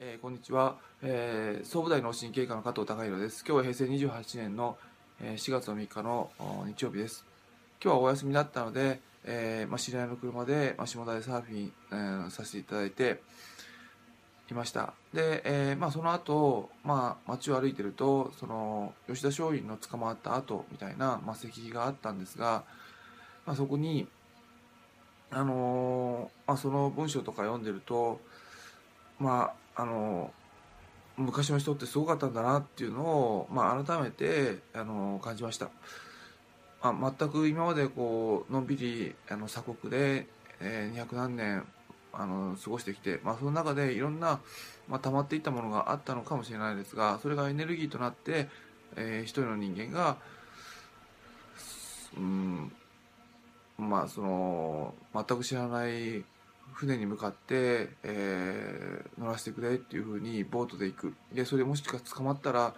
えー、こんにちは、えー、総武大脳神経科の加藤孝弘です。今日は平成28年の、えー、4月の3日の日曜日です。今日はお休みだったので、えーまあ、知り合いの車で、まあ、下田でサーフィン、えー、させていただいていました。で、えーまあ、その後、まあ、街を歩いてると、その吉田松陰の捕まった後みたいな、まあ、石碑があったんですが、まあ、そこに、あのー、まあ、その文章とか読んでると、まあ、あの昔の人ってすごかったんだなっていうのを、まあ、改めてあの感じました、まあ、全く今までこうのんびりあの鎖国で、えー、200何年あの過ごしてきて、まあ、その中でいろんな、まあ、溜まっていったものがあったのかもしれないですがそれがエネルギーとなって、えー、一人の人間がうんまあその全く知らない船に向かって、えー、らせてくれっていうふうにボートで行く。でそれもしか捕まったら、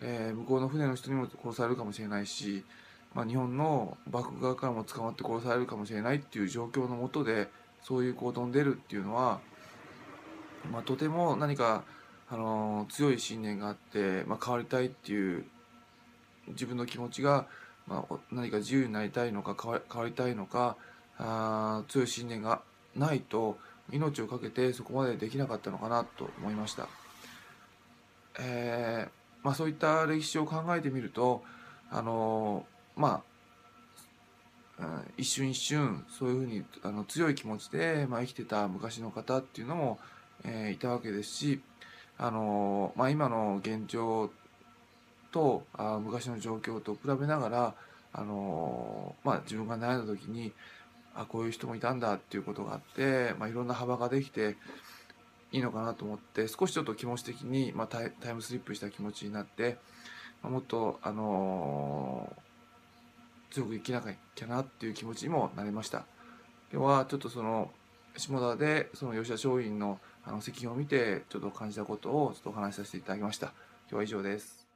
えー、向こうの船の人にも殺されるかもしれないし、まあ、日本の幕府側からも捕まって殺されるかもしれないっていう状況のもとでそういう行動に出るっていうのは、まあ、とても何か、あのー、強い信念があって、まあ、変わりたいっていう自分の気持ちが、まあ、何か自由になりたいのか変わ変わりたいのかあ強い信念がないと命を懸けてそこまでできなかったのかなと思いました。えーまあ、そういった歴史を考えてみるとあのまあ一瞬一瞬そういうふうにあの強い気持ちで、まあ、生きてた昔の方っていうのも、えー、いたわけですしあの、まあ、今の現状とあ昔の状況と比べながらあの、まあ、自分が悩んだ時にあこういう人もいたんだっていうことがあって、まあ、いろんな幅ができていいのかなと思って少しちょっと気持ち的に、まあ、タイタイムスリップした気持ちになって、まあ、もっと、あのー、強く生きなきゃなっていう気持ちにもなりました。今日はちょっとその下田でその吉田松陰のあの責任を見てちょっと感じたことをちょっとお話しさせていただきました。今日は以上です。